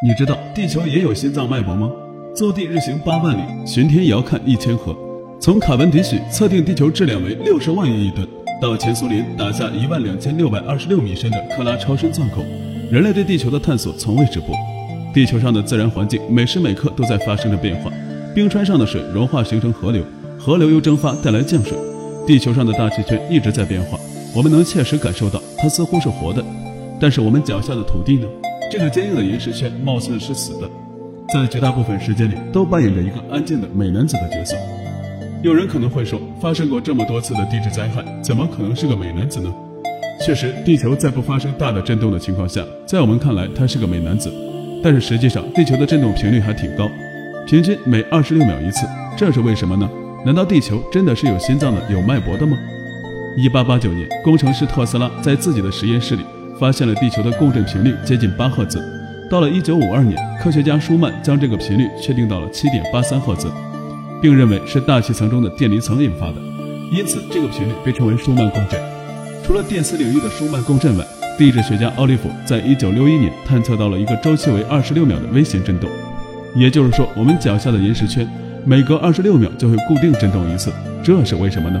你知道地球也有心脏脉搏吗？坐地日行八万里，巡天遥看一千河。从卡文迪许测定地球质量为六十万亿亿吨，到前苏联打下一万两千六百二十六米深的克拉超深钻孔，人类对地球的探索从未止步。地球上的自然环境每时每刻都在发生着变化，冰川上的水融化形成河流，河流又蒸发带来降水。地球上的大气圈一直在变化，我们能切实感受到它似乎是活的。但是我们脚下的土地呢？这个坚硬的岩石圈貌似是死的，在绝大部分时间里都扮演着一个安静的美男子的角色。有人可能会说，发生过这么多次的地质灾害，怎么可能是个美男子呢？确实，地球在不发生大的震动的情况下，在我们看来他是个美男子。但是实际上，地球的震动频率还挺高，平均每二十六秒一次。这是为什么呢？难道地球真的是有心脏的、有脉搏的吗？一八八九年，工程师特斯拉在自己的实验室里。发现了地球的共振频率接近八赫兹。到了一九五二年，科学家舒曼将这个频率确定到了七点八三赫兹，并认为是大气层中的电离层引发的，因此这个频率被称为舒曼共振。除了电磁领域的舒曼共振外，地质学家奥利弗在一九六一年探测到了一个周期为二十六秒的微型振动，也就是说，我们脚下的岩石圈每隔二十六秒就会固定振动一次。这是为什么呢？